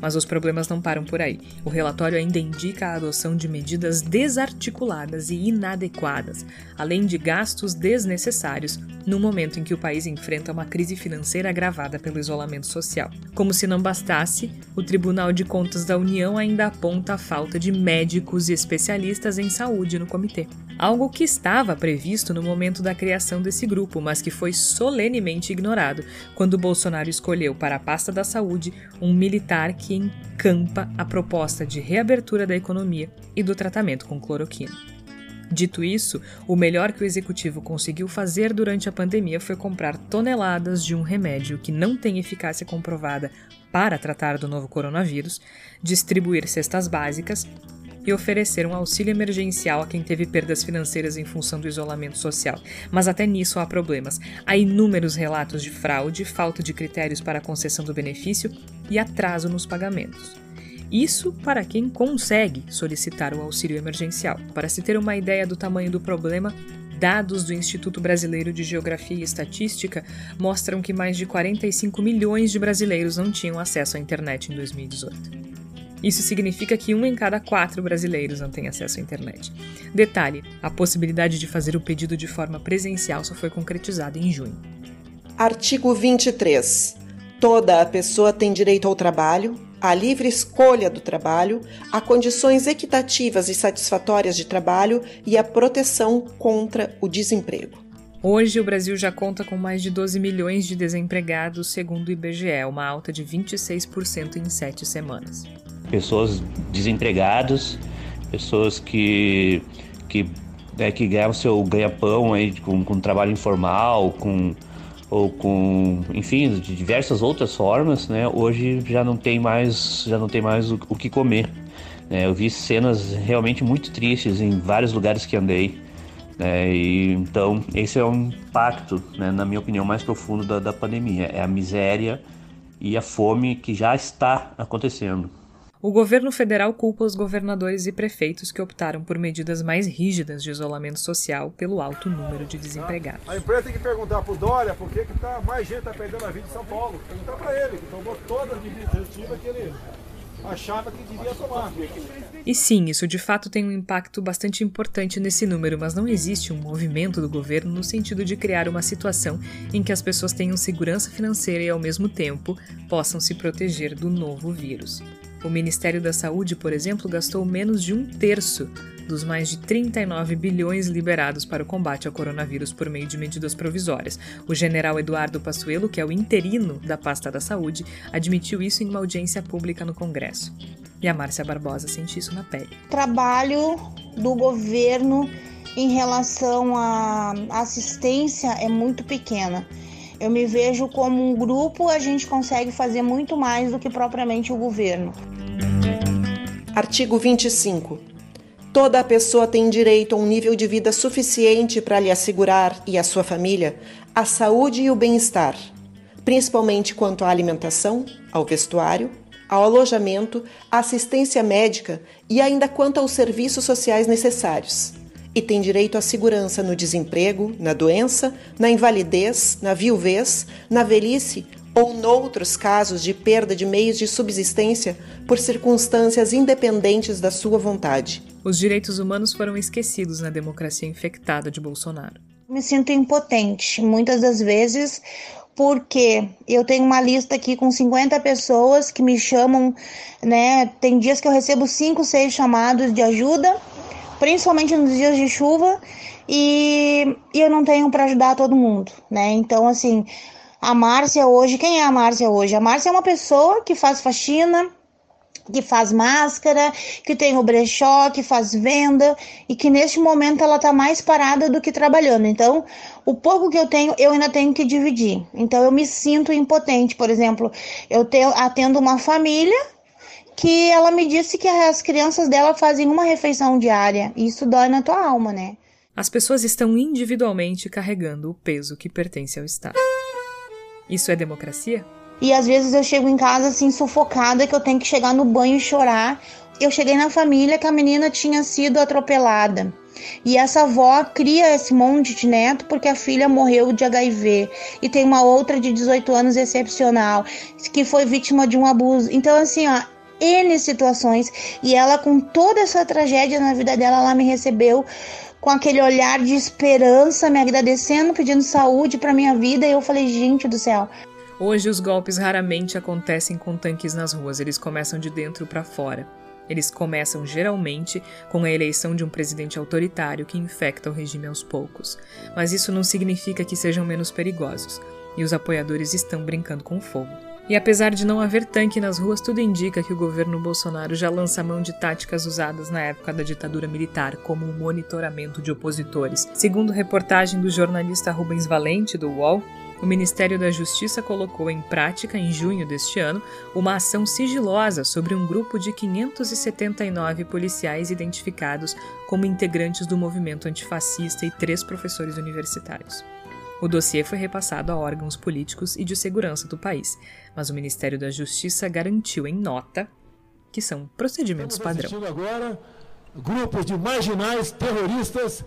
Mas os problemas não param por aí. O relatório ainda indica a adoção de medidas desarticuladas e inadequadas, além de gastos desnecessários, no momento em que o país enfrenta uma crise financeira agravada pelo isolamento social. Como se não bastasse, o Tribunal de Contas da União ainda aponta a falta de médicos e especialistas em saúde no comitê. Algo que estava previsto no momento da criação desse grupo, mas que foi solenemente ignorado quando Bolsonaro escolheu para a pasta da saúde um militar que encampa a proposta de reabertura da economia e do tratamento com cloroquina. Dito isso, o melhor que o executivo conseguiu fazer durante a pandemia foi comprar toneladas de um remédio que não tem eficácia comprovada para tratar do novo coronavírus, distribuir cestas básicas e oferecer um auxílio emergencial a quem teve perdas financeiras em função do isolamento social. Mas até nisso há problemas. Há inúmeros relatos de fraude, falta de critérios para a concessão do benefício e atraso nos pagamentos. Isso para quem consegue solicitar o auxílio emergencial. Para se ter uma ideia do tamanho do problema, dados do Instituto Brasileiro de Geografia e Estatística mostram que mais de 45 milhões de brasileiros não tinham acesso à internet em 2018. Isso significa que um em cada quatro brasileiros não tem acesso à internet. Detalhe: a possibilidade de fazer o pedido de forma presencial só foi concretizada em junho. Artigo 23. Toda a pessoa tem direito ao trabalho, à livre escolha do trabalho, a condições equitativas e satisfatórias de trabalho e à proteção contra o desemprego. Hoje, o Brasil já conta com mais de 12 milhões de desempregados, segundo o IBGE, uma alta de 26% em sete semanas. Pessoas desempregadas, pessoas que, que, né, que ganham seu ganha-pão com, com trabalho informal, com ou com, enfim, de diversas outras formas, né? Hoje já não tem mais, já não tem mais o, o que comer. Né? Eu vi cenas realmente muito tristes em vários lugares que andei. Né? E, então, esse é um impacto, né, na minha opinião, mais profundo da, da pandemia. É a miséria e a fome que já está acontecendo. O governo federal culpa os governadores e prefeitos que optaram por medidas mais rígidas de isolamento social pelo alto número de desempregados. A empresa tem que perguntar para o Dória por que, que tá, mais gente está perdendo a vida em São Paulo. Perguntar para ele, que tomou todas as medidas restritivas que ele achava que devia tomar. E sim, isso de fato tem um impacto bastante importante nesse número, mas não existe um movimento do governo no sentido de criar uma situação em que as pessoas tenham segurança financeira e, ao mesmo tempo, possam se proteger do novo vírus. O Ministério da Saúde, por exemplo, gastou menos de um terço dos mais de 39 bilhões liberados para o combate ao coronavírus por meio de medidas provisórias. O general Eduardo Passuelo, que é o interino da pasta da saúde, admitiu isso em uma audiência pública no Congresso. E a Márcia Barbosa sente isso na pele. Trabalho do governo em relação à assistência é muito pequena. Eu me vejo como um grupo, a gente consegue fazer muito mais do que propriamente o governo. Artigo 25. Toda pessoa tem direito a um nível de vida suficiente para lhe assegurar e à sua família a saúde e o bem-estar, principalmente quanto à alimentação, ao vestuário, ao alojamento, à assistência médica e ainda quanto aos serviços sociais necessários e tem direito à segurança no desemprego, na doença, na invalidez, na viuvez, na velhice ou noutros casos de perda de meios de subsistência por circunstâncias independentes da sua vontade. Os direitos humanos foram esquecidos na democracia infectada de Bolsonaro. Me sinto impotente, muitas das vezes, porque eu tenho uma lista aqui com 50 pessoas que me chamam, né? Tem dias que eu recebo 5, 6 chamados de ajuda principalmente nos dias de chuva, e, e eu não tenho para ajudar todo mundo, né? Então, assim, a Márcia hoje, quem é a Márcia hoje? A Márcia é uma pessoa que faz faxina, que faz máscara, que tem o brechó, que faz venda e que neste momento ela tá mais parada do que trabalhando. Então, o pouco que eu tenho, eu ainda tenho que dividir. Então, eu me sinto impotente. Por exemplo, eu tenho, atendo uma família que ela me disse que as crianças dela fazem uma refeição diária. E isso dói na tua alma, né? As pessoas estão individualmente carregando o peso que pertence ao Estado. Isso é democracia? E às vezes eu chego em casa assim sufocada que eu tenho que chegar no banho e chorar. Eu cheguei na família que a menina tinha sido atropelada. E essa avó cria esse monte de neto porque a filha morreu de HIV. E tem uma outra de 18 anos excepcional que foi vítima de um abuso. Então, assim, ó, N situações e ela, com toda essa tragédia na vida dela, ela me recebeu com aquele olhar de esperança, me agradecendo, pedindo saúde para minha vida. E eu falei, gente do céu. Hoje os golpes raramente acontecem com tanques nas ruas, eles começam de dentro para fora. Eles começam geralmente com a eleição de um presidente autoritário que infecta o regime aos poucos. Mas isso não significa que sejam menos perigosos, e os apoiadores estão brincando com fogo. E apesar de não haver tanque nas ruas, tudo indica que o governo Bolsonaro já lança mão de táticas usadas na época da ditadura militar, como o monitoramento de opositores. Segundo reportagem do jornalista Rubens Valente, do UOL, o Ministério da Justiça colocou em prática, em junho deste ano, uma ação sigilosa sobre um grupo de 579 policiais identificados como integrantes do movimento antifascista e três professores universitários. O dossiê foi repassado a órgãos políticos e de segurança do país, mas o Ministério da Justiça garantiu em nota que são procedimentos padrão. agora grupos de marginais terroristas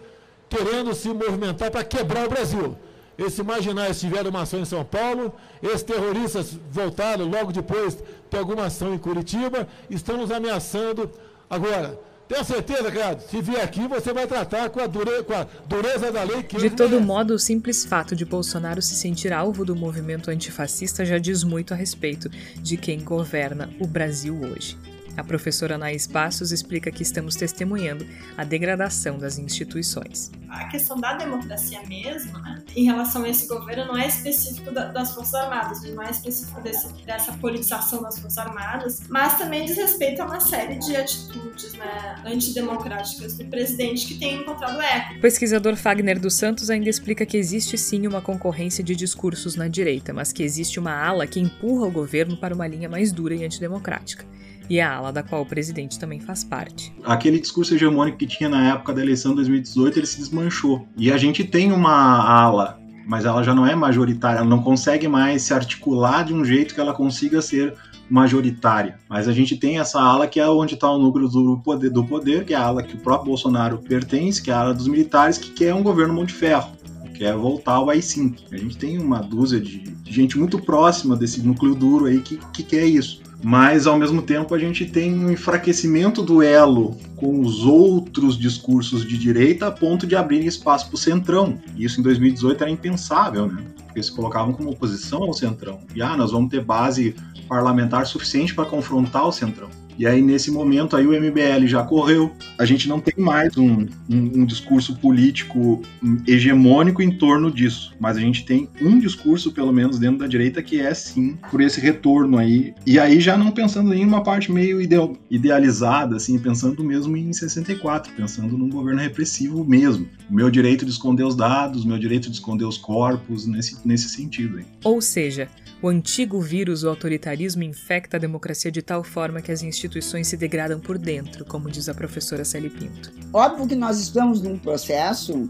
querendo se movimentar para quebrar o Brasil. Esses marginais tiveram uma ação em São Paulo, esses terroristas voltaram logo depois de alguma ação em Curitiba, estão nos ameaçando. Agora, tenho certeza, cara, se vier aqui você vai tratar com a, dure... com a dureza da lei que De todo modo, o simples fato de Bolsonaro se sentir alvo do movimento antifascista já diz muito a respeito de quem governa o Brasil hoje. A professora Anaís Passos explica que estamos testemunhando a degradação das instituições. A questão da democracia mesmo, né, em relação a esse governo, não é específico da, das Forças Armadas, não é específico desse, dessa politização das Forças Armadas, mas também diz respeito a uma série de atitudes né, antidemocráticas do presidente que tem encontrado eco. O pesquisador Fagner dos Santos ainda explica que existe sim uma concorrência de discursos na direita, mas que existe uma ala que empurra o governo para uma linha mais dura e antidemocrática e a ala da qual o presidente também faz parte. Aquele discurso hegemônico que tinha na época da eleição de 2018, ele se desmanchou. E a gente tem uma ala, mas ela já não é majoritária, ela não consegue mais se articular de um jeito que ela consiga ser majoritária. Mas a gente tem essa ala que é onde está o núcleo do poder, do poder, que é a ala que o próprio Bolsonaro pertence, que é a ala dos militares, que quer um governo mão de ferro que é voltar ao AI-5. A gente tem uma dúzia de, gente muito próxima desse núcleo duro aí que, que quer isso mas ao mesmo tempo a gente tem um enfraquecimento do elo com os outros discursos de direita a ponto de abrir espaço para o centrão. Isso em 2018 era impensável, né? Porque se colocavam como oposição ao centrão. E ah, nós vamos ter base parlamentar suficiente para confrontar o centrão. E aí, nesse momento, aí o MBL já correu. A gente não tem mais um, um, um, discurso político hegemônico em torno disso. Mas a gente tem um discurso, pelo menos dentro da direita, que é sim por esse retorno aí. E aí, já não pensando em uma parte meio ideal, idealizada, assim, pensando mesmo em 64, pensando num governo repressivo mesmo. O meu direito de esconder os dados, meu direito de esconder os corpos, nesse, nesse sentido. Aí. Ou seja, o antigo vírus, o autoritarismo, infecta a democracia de tal forma que as instituições se degradam por dentro, como diz a professora Celi Pinto. Óbvio que nós estamos num processo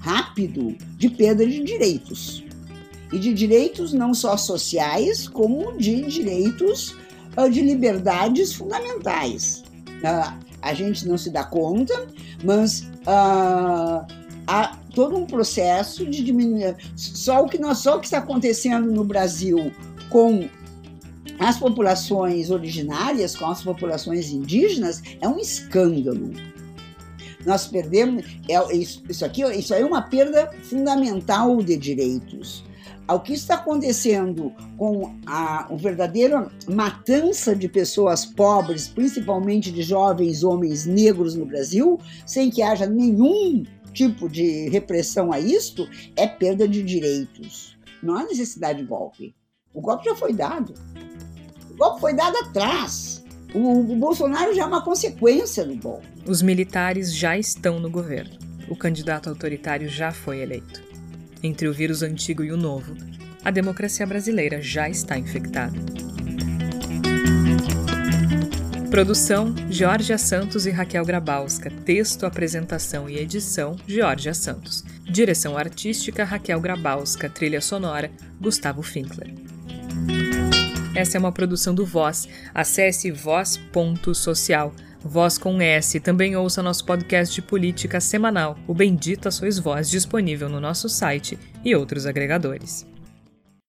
rápido de perda de direitos. E de direitos não só sociais, como de direitos ah, de liberdades fundamentais. Ah, a gente não se dá conta, mas uh, há todo um processo de diminuir. Só o que nós, só o que está acontecendo no Brasil com as populações originárias, com as populações indígenas, é um escândalo. Nós perdemos é, isso, isso aqui, isso aí é uma perda fundamental de direitos. O que está acontecendo com a, a verdadeira matança de pessoas pobres, principalmente de jovens homens negros no Brasil, sem que haja nenhum tipo de repressão a isto é perda de direitos. Não há necessidade de golpe. O golpe já foi dado. O golpe foi dado atrás. O, o Bolsonaro já é uma consequência do golpe. Os militares já estão no governo. O candidato autoritário já foi eleito. Entre o vírus antigo e o novo, a democracia brasileira já está infectada. Produção: Georgia Santos e Raquel Grabowska. Texto, apresentação e edição: Georgia Santos. Direção artística: Raquel Grabowska. Trilha sonora: Gustavo Finkler. Essa é uma produção do Voz. Acesse voz.social. Voz com S. Também ouça nosso podcast de política semanal, o Bendita Sois Voz, disponível no nosso site e outros agregadores.